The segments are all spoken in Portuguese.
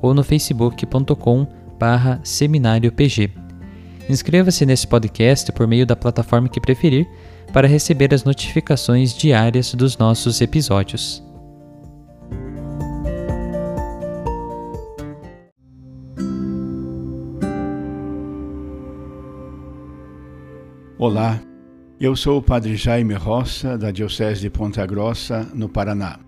ou no facebook.com barra seminariopg. Inscreva-se nesse podcast por meio da plataforma que preferir para receber as notificações diárias dos nossos episódios. Olá, eu sou o Padre Jaime Roça, da Diocese de Ponta Grossa, no Paraná.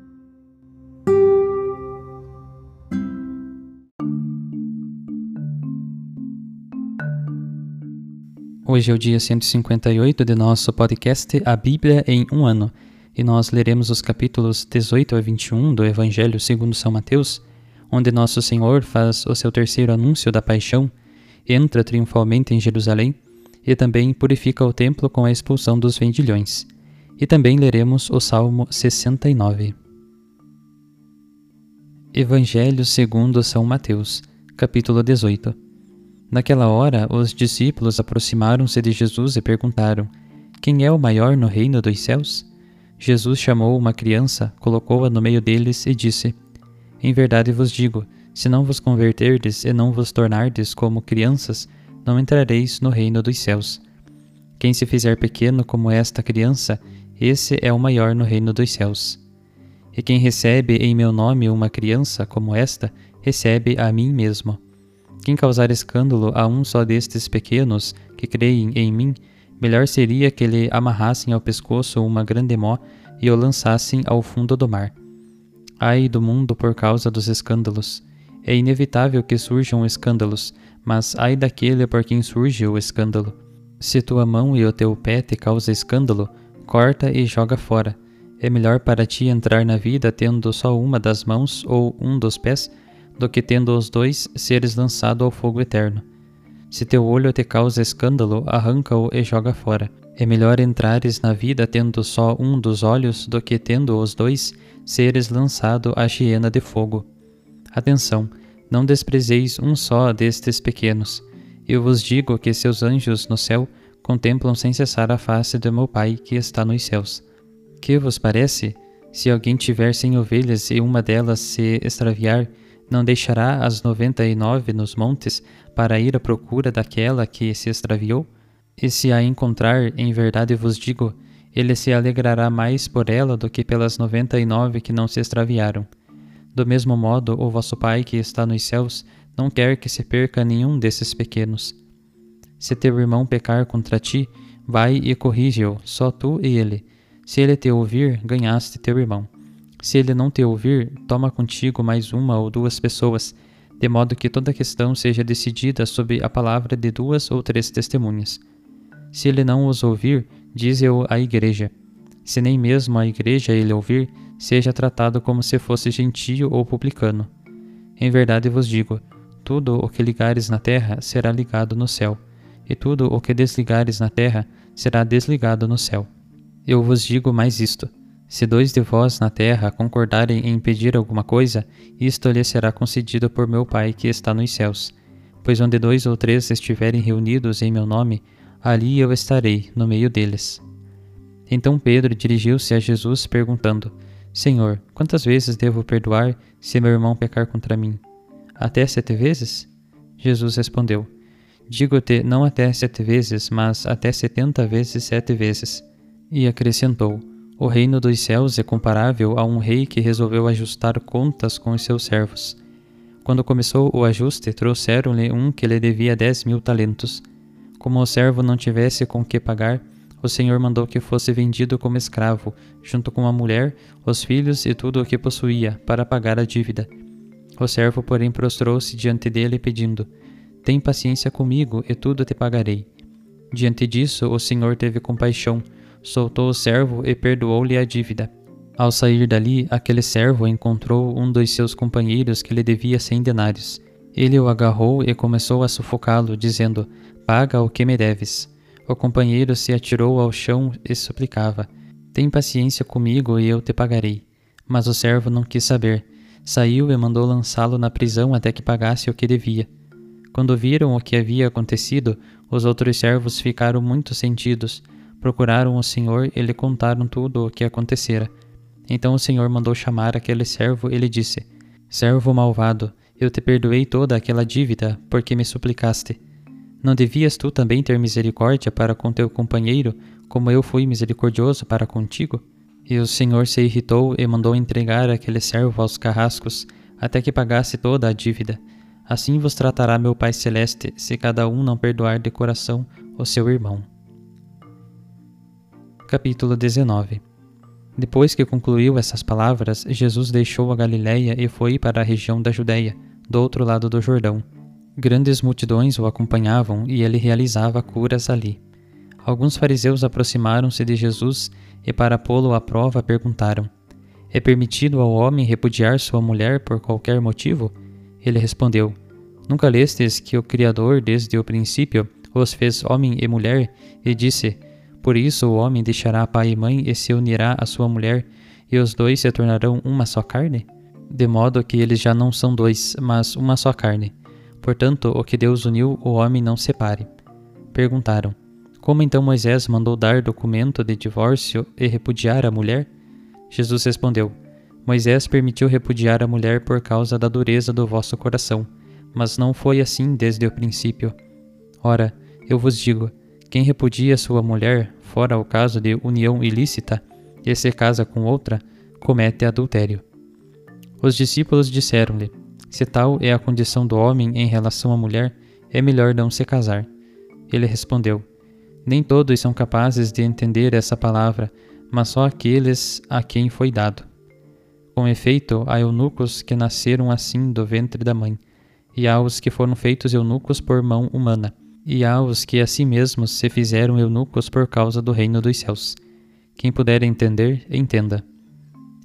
Hoje é o dia 158 de nosso podcast A Bíblia em um ano, e nós leremos os capítulos 18 a 21 do Evangelho segundo São Mateus, onde nosso Senhor faz o seu terceiro anúncio da paixão, entra triunfalmente em Jerusalém e também purifica o templo com a expulsão dos vendilhões. E também leremos o Salmo 69. Evangelho segundo São Mateus, capítulo 18 Naquela hora, os discípulos aproximaram-se de Jesus e perguntaram: Quem é o maior no reino dos céus? Jesus chamou uma criança, colocou-a no meio deles e disse: Em verdade vos digo, se não vos converterdes e não vos tornardes como crianças, não entrareis no reino dos céus. Quem se fizer pequeno como esta criança, esse é o maior no reino dos céus. E quem recebe em meu nome uma criança como esta, recebe a mim mesmo. Quem causar escândalo a um só destes pequenos que creem em mim, melhor seria que lhe amarrassem ao pescoço uma grande mó e o lançassem ao fundo do mar. Ai do mundo por causa dos escândalos. É inevitável que surjam escândalos, mas ai daquele por quem surge o escândalo. Se tua mão e o teu pé te causa escândalo, corta e joga fora. É melhor para ti entrar na vida tendo só uma das mãos ou um dos pés do que tendo os dois seres lançado ao fogo eterno. Se teu olho te causa escândalo, arranca-o e joga fora. É melhor entrares na vida tendo só um dos olhos do que tendo os dois seres lançado à hiena de fogo. Atenção, não desprezeis um só destes pequenos. Eu vos digo que seus anjos no céu contemplam sem cessar a face de meu Pai que está nos céus. Que vos parece? Se alguém tiver cem ovelhas e uma delas se extraviar, não deixará as noventa e nove nos montes para ir à procura daquela que se extraviou? E se a encontrar, em verdade vos digo, ele se alegrará mais por ela do que pelas noventa e nove que não se extraviaram. Do mesmo modo, o vosso Pai que está nos céus não quer que se perca nenhum desses pequenos. Se teu irmão pecar contra ti, vai e corrige-o, só tu e ele. Se ele te ouvir, ganhaste teu irmão. Se ele não te ouvir, toma contigo mais uma ou duas pessoas, de modo que toda questão seja decidida sob a palavra de duas ou três testemunhas. Se ele não os ouvir, dize-o à igreja. Se nem mesmo a igreja ele ouvir, seja tratado como se fosse gentio ou publicano. Em verdade vos digo, tudo o que ligares na terra será ligado no céu, e tudo o que desligares na terra será desligado no céu. Eu vos digo mais isto: se dois de vós na terra concordarem em pedir alguma coisa, isto lhe será concedido por meu Pai que está nos céus. Pois onde dois ou três estiverem reunidos em meu nome, ali eu estarei no meio deles. Então Pedro dirigiu-se a Jesus perguntando: Senhor, quantas vezes devo perdoar se meu irmão pecar contra mim? Até sete vezes? Jesus respondeu: Digo-te não até sete vezes, mas até setenta vezes sete vezes. E acrescentou: O reino dos céus é comparável a um rei que resolveu ajustar contas com os seus servos. Quando começou o ajuste, trouxeram-lhe um que lhe devia dez mil talentos. Como o servo não tivesse com que pagar, o Senhor mandou que fosse vendido como escravo, junto com a mulher, os filhos e tudo o que possuía, para pagar a dívida. O servo, porém, prostrou-se diante dele, pedindo: Tem paciência comigo, e tudo te pagarei. Diante disso, o Senhor teve compaixão, soltou o servo e perdoou-lhe a dívida. Ao sair dali, aquele servo encontrou um dos seus companheiros que lhe devia cem denários. Ele o agarrou e começou a sufocá-lo, dizendo: Paga o que me deves. O companheiro se atirou ao chão e suplicava: Tem paciência comigo e eu te pagarei. Mas o servo não quis saber saiu e mandou lançá-lo na prisão até que pagasse o que devia. Quando viram o que havia acontecido, os outros servos ficaram muito sentidos, procuraram o Senhor e lhe contaram tudo o que acontecera. Então o Senhor mandou chamar aquele servo e lhe disse: Servo malvado, eu te perdoei toda aquela dívida, porque me suplicaste. Não devias tu também ter misericórdia para com teu companheiro, como eu fui misericordioso para contigo? E o Senhor se irritou e mandou entregar aquele servo aos carrascos, até que pagasse toda a dívida. Assim vos tratará meu Pai Celeste, se cada um não perdoar de coração o seu irmão. Capítulo 19 Depois que concluiu essas palavras, Jesus deixou a Galiléia e foi para a região da Judéia, do outro lado do Jordão. Grandes multidões o acompanhavam e ele realizava curas ali. Alguns fariseus aproximaram-se de Jesus e, para pô-lo à prova, perguntaram: É permitido ao homem repudiar sua mulher por qualquer motivo? Ele respondeu: Nunca lestes que o Criador, desde o princípio, os fez homem e mulher, e disse: Por isso o homem deixará pai e mãe e se unirá à sua mulher, e os dois se tornarão uma só carne? De modo que eles já não são dois, mas uma só carne. Portanto, o que Deus uniu, o homem não separe. Perguntaram: como então Moisés mandou dar documento de divórcio e repudiar a mulher? Jesus respondeu: Moisés permitiu repudiar a mulher por causa da dureza do vosso coração, mas não foi assim desde o princípio. Ora, eu vos digo: quem repudia sua mulher, fora o caso de união ilícita, e se casa com outra, comete adultério. Os discípulos disseram-lhe: Se tal é a condição do homem em relação à mulher, é melhor não se casar. Ele respondeu: nem todos são capazes de entender essa palavra, mas só aqueles a quem foi dado. Com efeito, há eunucos que nasceram assim do ventre da mãe, e há os que foram feitos eunucos por mão humana, e há os que a si mesmos se fizeram eunucos por causa do reino dos céus. Quem puder entender, entenda.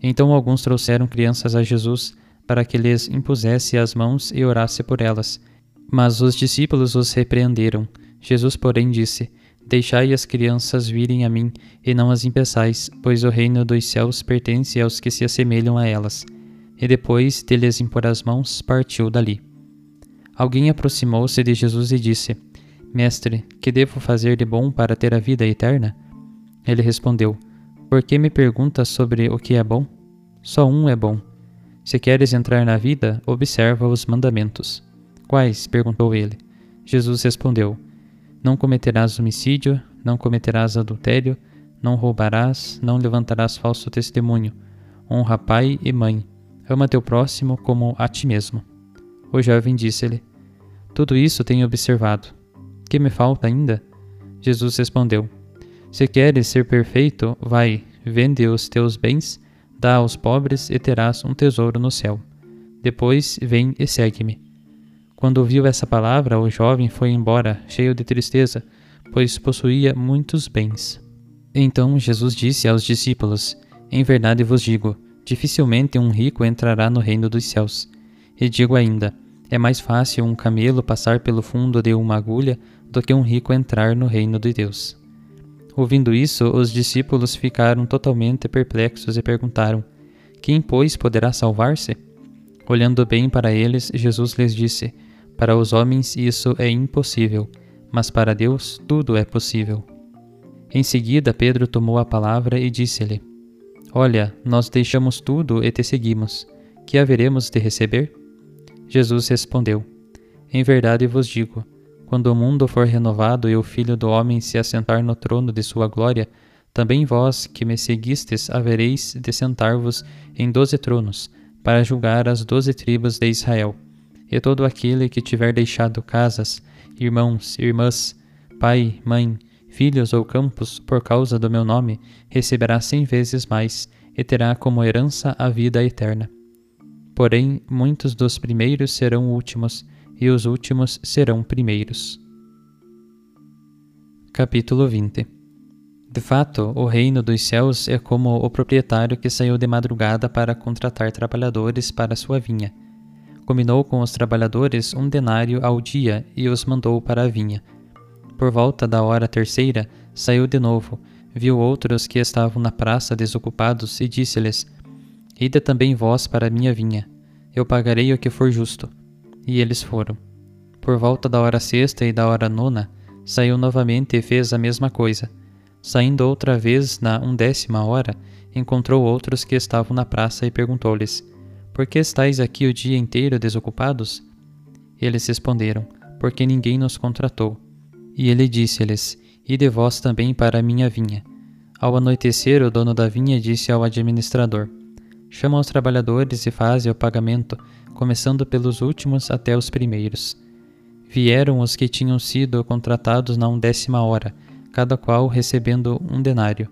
Então alguns trouxeram crianças a Jesus para que lhes impusesse as mãos e orasse por elas. Mas os discípulos os repreenderam. Jesus, porém, disse: Deixai as crianças virem a mim, e não as impeçais, pois o reino dos céus pertence aos que se assemelham a elas. E depois de lhes impor as mãos, partiu dali. Alguém aproximou-se de Jesus e disse: Mestre, que devo fazer de bom para ter a vida eterna? Ele respondeu: Por que me perguntas sobre o que é bom? Só um é bom. Se queres entrar na vida, observa os mandamentos. Quais? perguntou ele. Jesus respondeu: não cometerás homicídio, não cometerás adultério, não roubarás, não levantarás falso testemunho. Honra pai e mãe. Ama teu próximo como a ti mesmo. O jovem disse-lhe: Tudo isso tenho observado. Que me falta ainda? Jesus respondeu: Se queres ser perfeito, vai, vende os teus bens, dá aos pobres e terás um tesouro no céu. Depois vem e segue-me. Quando ouviu essa palavra, o jovem foi embora, cheio de tristeza, pois possuía muitos bens. Então Jesus disse aos discípulos: Em verdade vos digo, dificilmente um rico entrará no reino dos céus. E digo ainda: É mais fácil um camelo passar pelo fundo de uma agulha do que um rico entrar no reino de Deus. Ouvindo isso, os discípulos ficaram totalmente perplexos e perguntaram: Quem, pois, poderá salvar-se? Olhando bem para eles, Jesus lhes disse: Para os homens isso é impossível, mas para Deus tudo é possível. Em seguida, Pedro tomou a palavra e disse-lhe: Olha, nós deixamos tudo e te seguimos. Que haveremos de receber? Jesus respondeu: Em verdade vos digo: quando o mundo for renovado e o Filho do Homem se assentar no trono de sua glória, também vós que me seguistes havereis de sentar-vos em doze tronos, para julgar as doze tribos de Israel. E todo aquele que tiver deixado casas, irmãos, irmãs, pai, mãe, filhos ou campos por causa do meu nome, receberá cem vezes mais e terá como herança a vida eterna. Porém, muitos dos primeiros serão últimos, e os últimos serão primeiros. Capítulo 20 De fato, o reino dos céus é como o proprietário que saiu de madrugada para contratar trabalhadores para sua vinha. Combinou com os trabalhadores um denário ao dia e os mandou para a vinha. Por volta da hora terceira, saiu de novo, viu outros que estavam na praça desocupados e disse-lhes: Ide também vós para a minha vinha, eu pagarei o que for justo. E eles foram. Por volta da hora sexta e da hora nona, saiu novamente e fez a mesma coisa. Saindo outra vez na undécima hora, encontrou outros que estavam na praça e perguntou-lhes: Por que estáis aqui o dia inteiro desocupados? Eles responderam: Porque ninguém nos contratou. E ele disse-lhes: Ide vós também para a minha vinha. Ao anoitecer, o dono da vinha disse ao administrador: Chama os trabalhadores e faze o pagamento, começando pelos últimos até os primeiros. Vieram os que tinham sido contratados na undécima hora, cada qual recebendo um denário.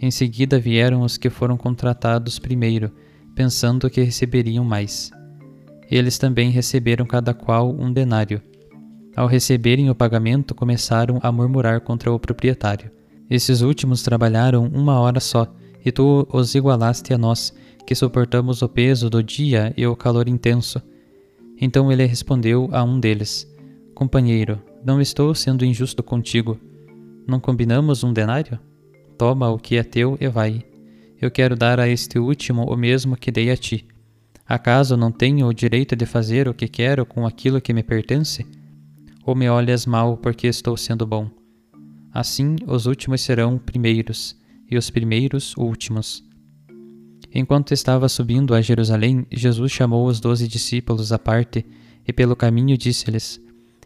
Em seguida vieram os que foram contratados primeiro, pensando que receberiam mais. Eles também receberam cada qual um denário. Ao receberem o pagamento, começaram a murmurar contra o proprietário. Esses últimos trabalharam uma hora só, e tu os igualaste a nós, que suportamos o peso do dia e o calor intenso. Então ele respondeu a um deles: Companheiro, não estou sendo injusto contigo. Não combinamos um denário? Toma o que é teu e vai. Eu quero dar a este último o mesmo que dei a ti. Acaso não tenho o direito de fazer o que quero com aquilo que me pertence? Ou me olhas mal porque estou sendo bom? Assim, os últimos serão primeiros, e os primeiros últimos. Enquanto estava subindo a Jerusalém, Jesus chamou os doze discípulos à parte e pelo caminho disse-lhes: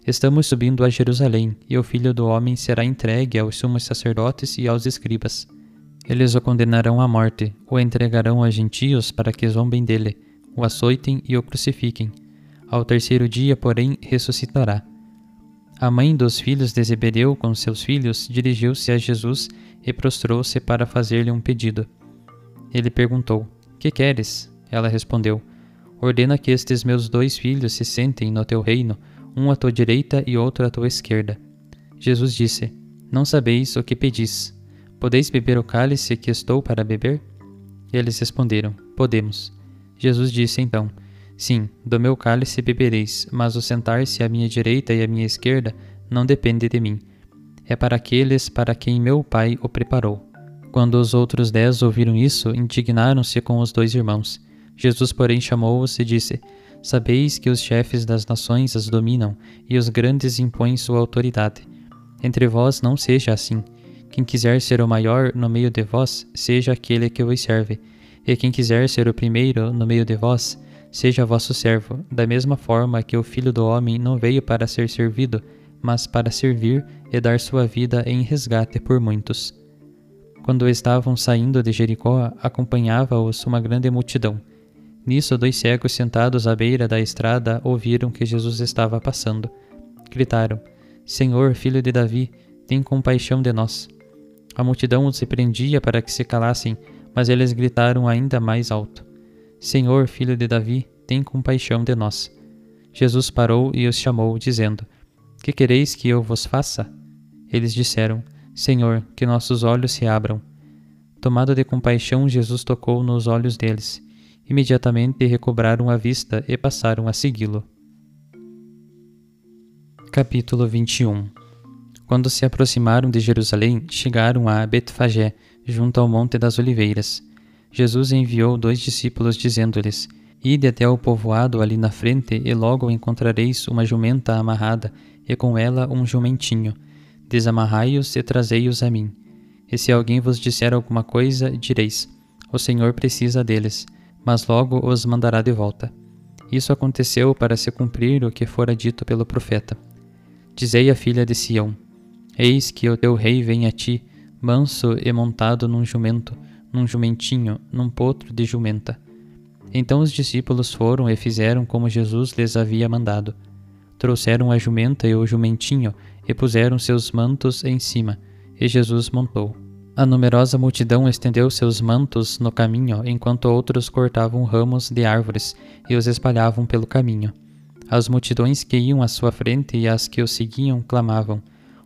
Estamos subindo a Jerusalém, e o filho do homem será entregue aos sumos sacerdotes e aos escribas. Eles o condenarão à morte, o entregarão aos gentios para que zombem dele, o açoitem e o crucifiquem. Ao terceiro dia, porém, ressuscitará. A mãe dos filhos de Zebedeu com seus filhos dirigiu-se a Jesus e prostrou-se para fazer-lhe um pedido. Ele perguntou: Que queres? Ela respondeu: Ordena que estes meus dois filhos se sentem no teu reino, um à tua direita e outro à tua esquerda. Jesus disse: Não sabeis o que pedis. Podeis beber o cálice que estou para beber? Eles responderam: Podemos. Jesus disse então: Sim, do meu cálice bebereis, mas o sentar-se à minha direita e à minha esquerda não depende de mim. É para aqueles para quem meu Pai o preparou. Quando os outros dez ouviram isso, indignaram-se com os dois irmãos. Jesus, porém, chamou-os e disse: Sabeis que os chefes das nações as dominam, e os grandes impõem sua autoridade. Entre vós não seja assim. Quem quiser ser o maior no meio de vós, seja aquele que vos serve. E quem quiser ser o primeiro no meio de vós, seja vosso servo, da mesma forma que o Filho do Homem não veio para ser servido, mas para servir e dar sua vida em resgate por muitos. Quando estavam saindo de Jericó, acompanhava-os uma grande multidão. Nisso, dois cegos sentados à beira da estrada ouviram que Jesus estava passando. Gritaram: Senhor, filho de Davi, tem compaixão de nós. A multidão os repreendia para que se calassem, mas eles gritaram ainda mais alto: Senhor, filho de Davi, tem compaixão de nós. Jesus parou e os chamou, dizendo: Que quereis que eu vos faça? Eles disseram: Senhor, que nossos olhos se abram. Tomado de compaixão, Jesus tocou nos olhos deles. Imediatamente recobraram a vista e passaram a segui-lo. Capítulo 21 Quando se aproximaram de Jerusalém, chegaram a Betfagé, junto ao Monte das Oliveiras. Jesus enviou dois discípulos, dizendo-lhes: Ide até o povoado ali na frente, e logo encontrareis uma jumenta amarrada, e com ela um jumentinho. Desamarrai-os e trazei-os a mim. E se alguém vos disser alguma coisa, direis: O Senhor precisa deles, mas logo os mandará de volta. Isso aconteceu para se cumprir o que fora dito pelo profeta. Dizei à filha de Sião: Eis que o teu rei vem a ti, manso e montado num jumento, num jumentinho, num potro de jumenta. Então os discípulos foram e fizeram como Jesus lhes havia mandado. Trouxeram a jumenta e o jumentinho e puseram seus mantos em cima, e Jesus montou. A numerosa multidão estendeu seus mantos no caminho, enquanto outros cortavam ramos de árvores e os espalhavam pelo caminho. As multidões que iam à sua frente e as que o seguiam clamavam: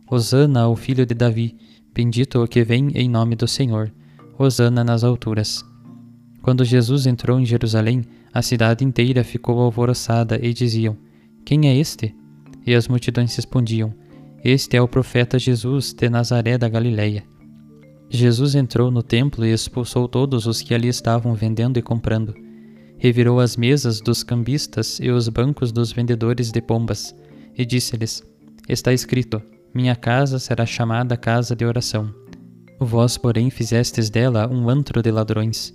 Hosana ao filho de Davi, bendito o que vem em nome do Senhor. Hosana nas alturas. Quando Jesus entrou em Jerusalém, a cidade inteira ficou alvoroçada e diziam: Quem é este? E as multidões respondiam: Este é o profeta Jesus de Nazaré da Galileia. Jesus entrou no templo e expulsou todos os que ali estavam vendendo e comprando revirou as mesas dos cambistas e os bancos dos vendedores de pombas, e disse-lhes: Está escrito: Minha casa será chamada casa de oração. Vós, porém, fizestes dela um antro de ladrões.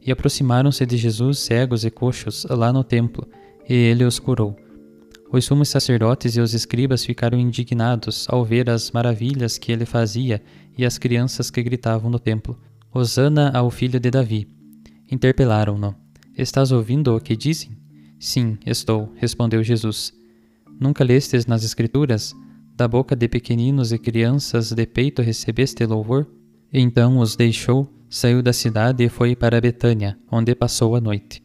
E aproximaram-se de Jesus cegos e coxos lá no templo, e ele os curou. Os sumos sacerdotes e os escribas ficaram indignados ao ver as maravilhas que ele fazia e as crianças que gritavam no templo: Hosana ao filho de Davi. Interpelaram-no. Estás ouvindo o que dizem? Sim, estou, respondeu Jesus. Nunca lestes nas Escrituras? Da boca de pequeninos e crianças de peito recebeste louvor? Então os deixou, saiu da cidade e foi para Betânia, onde passou a noite.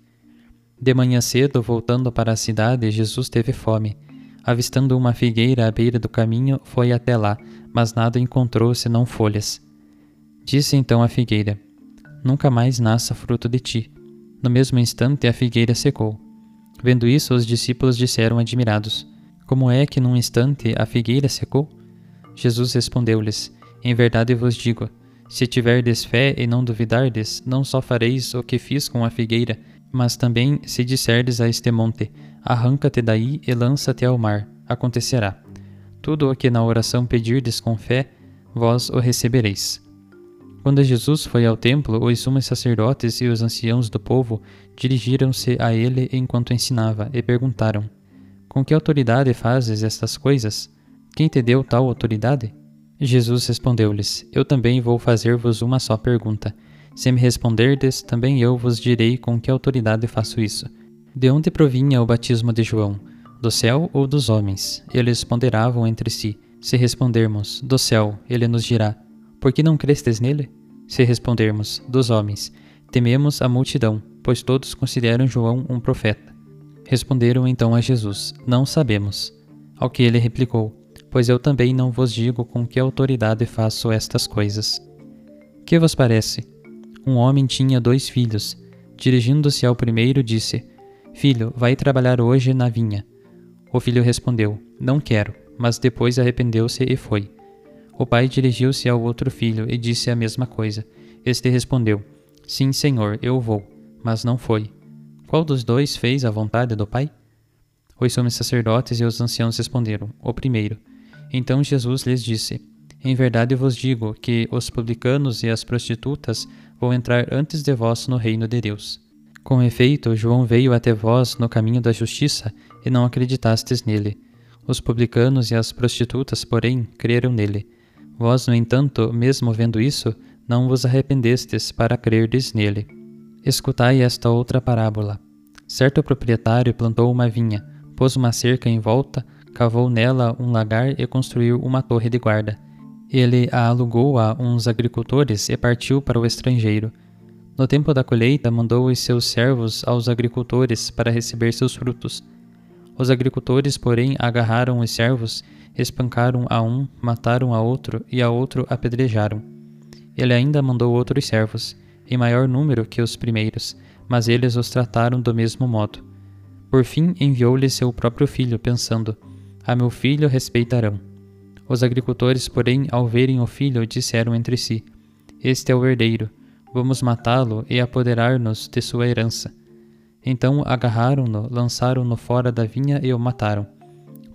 De manhã cedo, voltando para a cidade, Jesus teve fome. Avistando uma figueira à beira do caminho, foi até lá, mas nada encontrou senão folhas. Disse então a figueira: Nunca mais nasça fruto de ti. No mesmo instante, a figueira secou. Vendo isso, os discípulos disseram admirados: Como é que num instante a figueira secou? Jesus respondeu-lhes: Em verdade vos digo: se tiverdes fé e não duvidardes, não só fareis o que fiz com a figueira, mas também se disserdes a este monte: Arranca-te daí e lança-te ao mar, acontecerá. Tudo o que na oração pedirdes com fé, vós o recebereis. Quando Jesus foi ao templo, os sumos sacerdotes e os anciãos do povo dirigiram-se a ele enquanto ensinava e perguntaram: Com que autoridade fazes estas coisas? Quem te deu tal autoridade? Jesus respondeu-lhes: Eu também vou fazer-vos uma só pergunta. Se me responderdes, também eu vos direi com que autoridade faço isso. De onde provinha o batismo de João? Do céu ou dos homens? Eles ponderavam entre si. Se respondermos, do céu, ele nos dirá: por que não crestes nele? Se respondermos, dos homens, tememos a multidão, pois todos consideram João um profeta. Responderam então a Jesus: Não sabemos. Ao que ele replicou: Pois eu também não vos digo com que autoridade faço estas coisas. Que vos parece? Um homem tinha dois filhos. Dirigindo-se ao primeiro, disse: Filho, vai trabalhar hoje na vinha. O filho respondeu: Não quero, mas depois arrependeu-se e foi. O pai dirigiu-se ao outro filho e disse a mesma coisa. Este respondeu: Sim, senhor, eu vou. Mas não foi. Qual dos dois fez a vontade do pai? Os sumos sacerdotes e os anciãos responderam: O primeiro. Então Jesus lhes disse: Em verdade vos digo que os publicanos e as prostitutas vão entrar antes de vós no reino de Deus. Com efeito, João veio até vós no caminho da justiça e não acreditastes nele. Os publicanos e as prostitutas, porém, creram nele. Vós, no entanto, mesmo vendo isso, não vos arrependestes para crerdes nele. Escutai esta outra parábola. Certo proprietário plantou uma vinha, pôs uma cerca em volta, cavou nela um lagar e construiu uma torre de guarda. Ele a alugou a uns agricultores e partiu para o estrangeiro. No tempo da colheita, mandou os seus servos aos agricultores para receber seus frutos. Os agricultores, porém, agarraram os servos espancaram a um, mataram a outro e a outro apedrejaram. Ele ainda mandou outros servos, em maior número que os primeiros, mas eles os trataram do mesmo modo. Por fim, enviou-lhe seu próprio filho, pensando: A meu filho respeitarão. Os agricultores, porém, ao verem o filho, disseram entre si: Este é o herdeiro. Vamos matá-lo e apoderar-nos de sua herança. Então agarraram-no, lançaram-no fora da vinha e o mataram.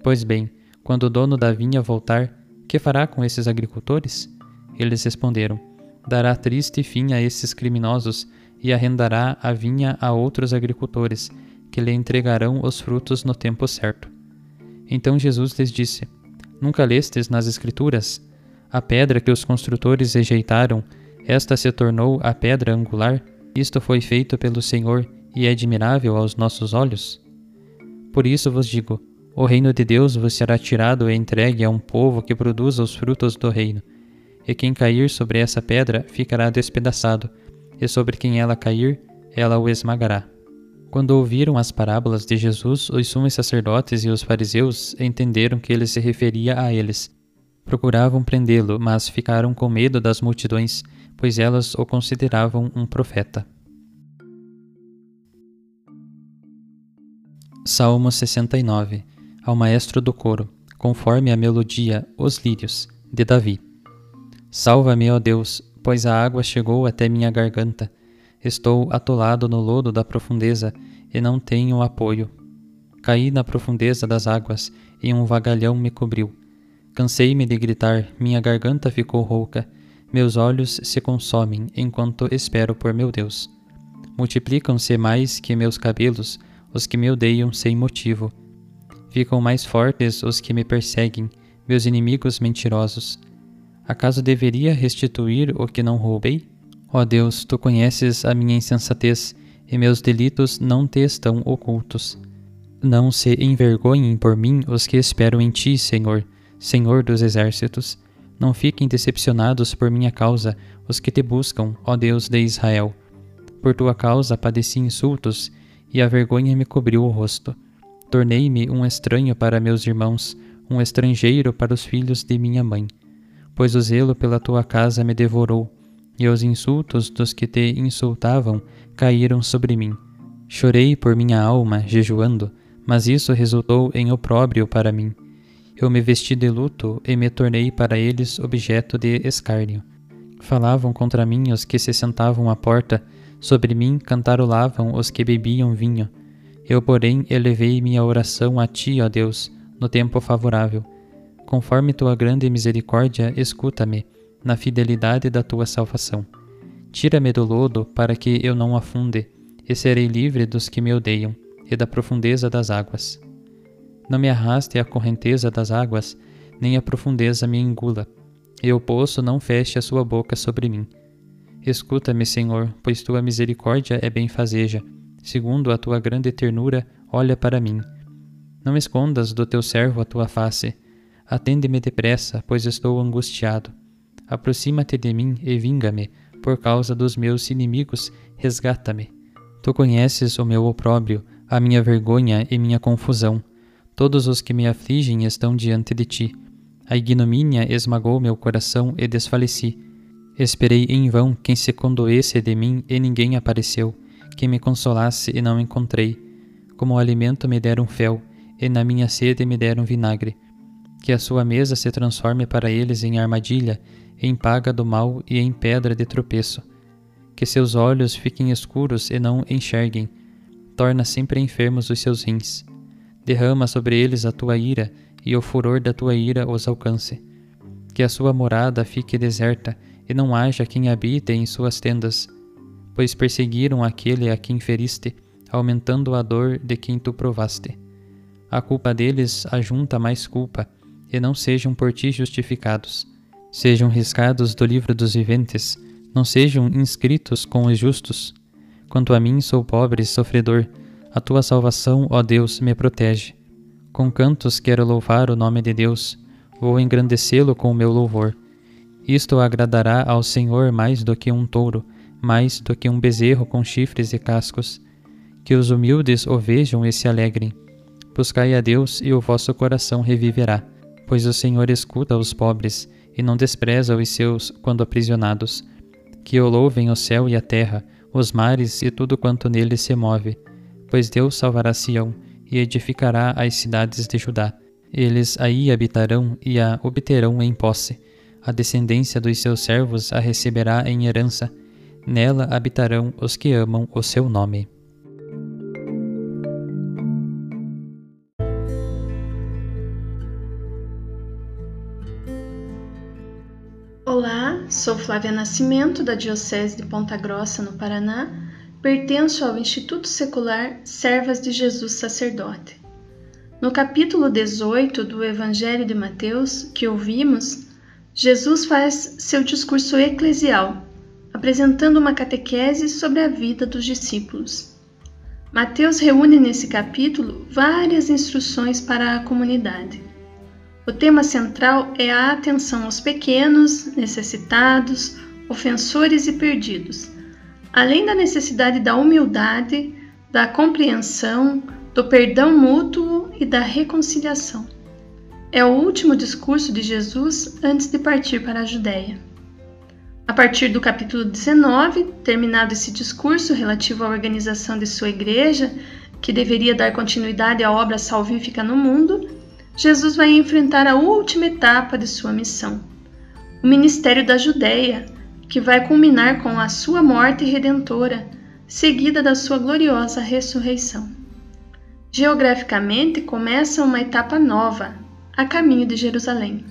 Pois bem, quando o dono da vinha voltar, que fará com esses agricultores? Eles responderam: Dará triste fim a esses criminosos e arrendará a vinha a outros agricultores, que lhe entregarão os frutos no tempo certo. Então Jesus lhes disse: Nunca lestes nas Escrituras? A pedra que os construtores rejeitaram, esta se tornou a pedra angular? Isto foi feito pelo Senhor e é admirável aos nossos olhos? Por isso vos digo: o reino de Deus vos será tirado e entregue a um povo que produza os frutos do reino. E quem cair sobre essa pedra ficará despedaçado, e sobre quem ela cair, ela o esmagará. Quando ouviram as parábolas de Jesus, os sumos sacerdotes e os fariseus entenderam que ele se referia a eles. Procuravam prendê-lo, mas ficaram com medo das multidões, pois elas o consideravam um profeta. Salmo 69 Ao maestro do coro, conforme a melodia Os Lírios, de Davi. Salva-me, ó Deus, pois a água chegou até minha garganta Estou atolado no lodo da profundeza e não tenho apoio. Caí na profundeza das águas e um vagalhão me cobriu. Cansei-me de gritar, minha garganta ficou rouca, meus olhos se consomem enquanto espero por meu Deus. Multiplicam-se mais que meus cabelos os que me odeiam sem motivo. Ficam mais fortes os que me perseguem, meus inimigos mentirosos. Acaso deveria restituir o que não roubei? Ó Deus, tu conheces a minha insensatez, e meus delitos não te estão ocultos. Não se envergonhem por mim os que esperam em ti, Senhor, Senhor dos exércitos. Não fiquem decepcionados por minha causa os que te buscam, ó Deus de Israel. Por tua causa padeci insultos, e a vergonha me cobriu o rosto. Tornei-me um estranho para meus irmãos, um estrangeiro para os filhos de minha mãe. Pois o zelo pela tua casa me devorou, e os insultos dos que te insultavam caíram sobre mim. Chorei por minha alma, jejuando, mas isso resultou em opróbrio para mim. Eu me vesti de luto e me tornei para eles objeto de escárnio. Falavam contra mim os que se sentavam à porta, sobre mim cantarolavam os que bebiam vinho. Eu, porém, elevei minha oração a ti, ó Deus, no tempo favorável. Conforme tua grande misericórdia, escuta-me na fidelidade da tua salvação. Tira-me do lodo para que eu não afunde, e serei livre dos que me odeiam, e da profundeza das águas. Não me arraste a correnteza das águas, nem a profundeza me engula, e o poço não feche a sua boca sobre mim. Escuta-me, Senhor, pois tua misericórdia é benfazeja, segundo a tua grande ternura, olha para mim. Não escondas do teu servo a tua face, atende-me depressa, pois estou angustiado. Aproxima-te de mim e vinga-me, por causa dos meus inimigos, resgata-me. Tu conheces o meu opróbrio, a minha vergonha e minha confusão. Todos os que me afligem estão diante de ti. A ignomínia esmagou meu coração e desfaleci. Esperei em vão quem se condoesse de mim e ninguém apareceu, quem me consolasse e não encontrei. Como alimento me deram fel, e na minha sede me deram vinagre. Que a sua mesa se transforme para eles em armadilha em paga do mal e em pedra de tropeço. Que seus olhos fiquem escuros e não enxerguem. Torna sempre enfermos os seus rins. Derrama sobre eles a tua ira, e o furor da tua ira os alcance. Que a sua morada fique deserta, e não haja quem habite em suas tendas. Pois perseguiram aquele a quem feriste, aumentando a dor de quem tu provaste. A culpa deles ajunta mais culpa, e não sejam por ti justificados sejam riscados do livro dos viventes, não sejam inscritos com os justos. Quanto a mim, sou pobre e sofredor, a tua salvação, ó Deus, me protege. Com cantos quero louvar o nome de Deus, vou engrandecê-lo com o meu louvor. Isto agradará ao Senhor mais do que um touro, mais do que um bezerro com chifres e cascos. Que os humildes o vejam e se alegrem. Buscai a Deus e o vosso coração reviverá, pois o Senhor escuta os pobres e não despreza os seus quando aprisionados. Que o louvem o céu e a terra, os mares e tudo quanto nele se move, pois Deus salvará Sião e edificará as cidades de Judá. Eles aí habitarão e a obterão em posse. A descendência dos seus servos a receberá em herança. Nela habitarão os que amam o seu nome. Sou Flávia Nascimento, da Diocese de Ponta Grossa, no Paraná. Pertenço ao Instituto Secular Servas de Jesus Sacerdote. No capítulo 18 do Evangelho de Mateus, que ouvimos, Jesus faz seu discurso eclesial, apresentando uma catequese sobre a vida dos discípulos. Mateus reúne nesse capítulo várias instruções para a comunidade. O tema central é a atenção aos pequenos, necessitados, ofensores e perdidos, além da necessidade da humildade, da compreensão, do perdão mútuo e da reconciliação. É o último discurso de Jesus antes de partir para a Judéia. A partir do capítulo 19, terminado esse discurso relativo à organização de sua igreja, que deveria dar continuidade à obra salvífica no mundo, Jesus vai enfrentar a última etapa de sua missão, o ministério da Judéia, que vai culminar com a sua morte redentora, seguida da sua gloriosa ressurreição. Geograficamente, começa uma etapa nova, a caminho de Jerusalém.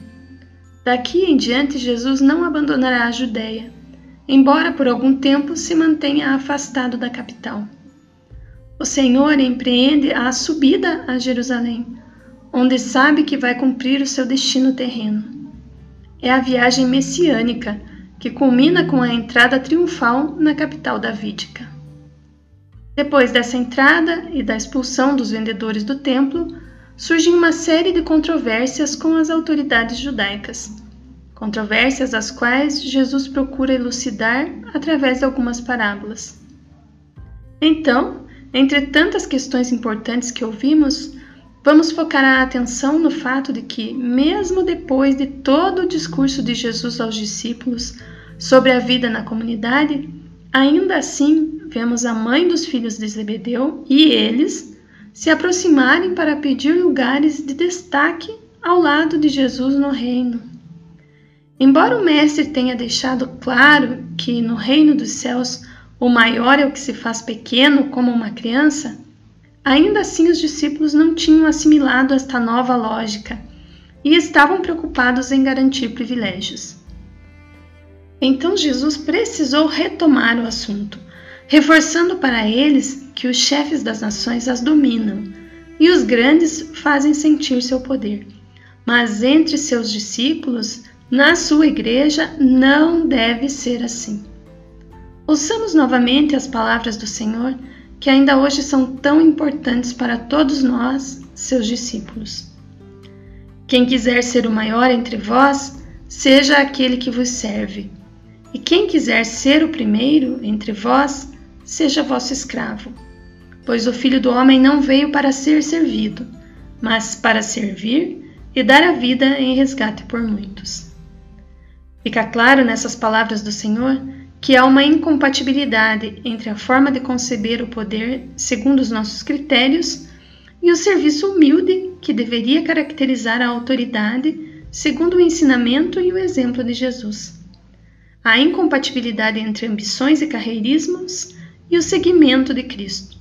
Daqui em diante, Jesus não abandonará a Judéia, embora por algum tempo se mantenha afastado da capital. O Senhor empreende a subida a Jerusalém, onde sabe que vai cumprir o seu destino terreno. É a viagem messiânica que culmina com a entrada triunfal na capital davídica. Depois dessa entrada e da expulsão dos vendedores do templo, surge uma série de controvérsias com as autoridades judaicas, controvérsias as quais Jesus procura elucidar através de algumas parábolas. Então, entre tantas questões importantes que ouvimos, Vamos focar a atenção no fato de que, mesmo depois de todo o discurso de Jesus aos discípulos sobre a vida na comunidade, ainda assim vemos a mãe dos filhos de Zebedeu e eles se aproximarem para pedir lugares de destaque ao lado de Jesus no reino. Embora o Mestre tenha deixado claro que no reino dos céus o maior é o que se faz pequeno como uma criança, Ainda assim, os discípulos não tinham assimilado esta nova lógica e estavam preocupados em garantir privilégios. Então Jesus precisou retomar o assunto, reforçando para eles que os chefes das nações as dominam e os grandes fazem sentir seu poder. Mas entre seus discípulos, na sua igreja, não deve ser assim. Ouçamos novamente as palavras do Senhor que ainda hoje são tão importantes para todos nós, seus discípulos. Quem quiser ser o maior entre vós, seja aquele que vos serve. E quem quiser ser o primeiro entre vós, seja vosso escravo. Pois o Filho do Homem não veio para ser servido, mas para servir e dar a vida em resgate por muitos. Fica claro nessas palavras do Senhor que há uma incompatibilidade entre a forma de conceber o poder segundo os nossos critérios e o serviço humilde que deveria caracterizar a autoridade segundo o ensinamento e o exemplo de Jesus. Há incompatibilidade entre ambições e carreirismos e o seguimento de Cristo.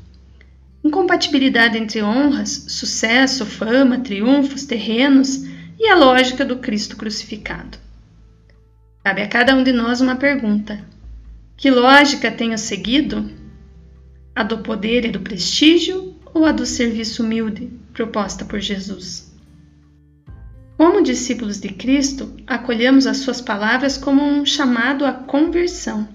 Incompatibilidade entre honras, sucesso, fama, triunfos, terrenos e a lógica do Cristo crucificado. Cabe a cada um de nós uma pergunta: que lógica tenho seguido? A do poder e do prestígio ou a do serviço humilde proposta por Jesus? Como discípulos de Cristo, acolhemos as suas palavras como um chamado à conversão,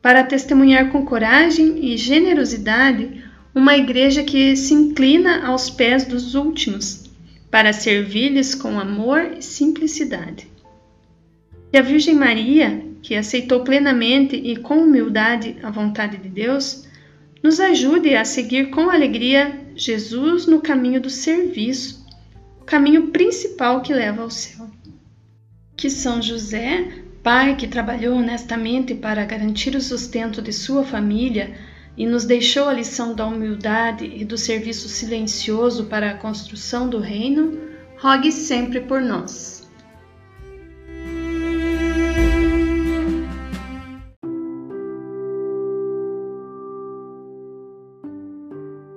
para testemunhar com coragem e generosidade uma igreja que se inclina aos pés dos últimos, para servir-lhes com amor e simplicidade. E a Virgem Maria, que aceitou plenamente e com humildade a vontade de Deus, nos ajude a seguir com alegria Jesus no caminho do serviço, o caminho principal que leva ao céu. Que São José, pai que trabalhou honestamente para garantir o sustento de sua família e nos deixou a lição da humildade e do serviço silencioso para a construção do reino, rogue sempre por nós.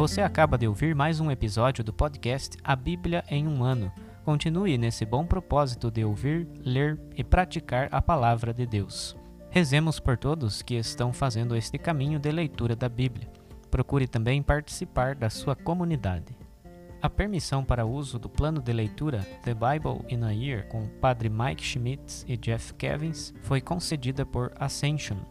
Você acaba de ouvir mais um episódio do podcast A Bíblia em um Ano. Continue nesse bom propósito de ouvir, ler e praticar a palavra de Deus. Rezemos por todos que estão fazendo este caminho de leitura da Bíblia. Procure também participar da sua comunidade. A permissão para uso do plano de leitura The Bible in a Year com Padre Mike Schmitz e Jeff Kevins foi concedida por Ascension.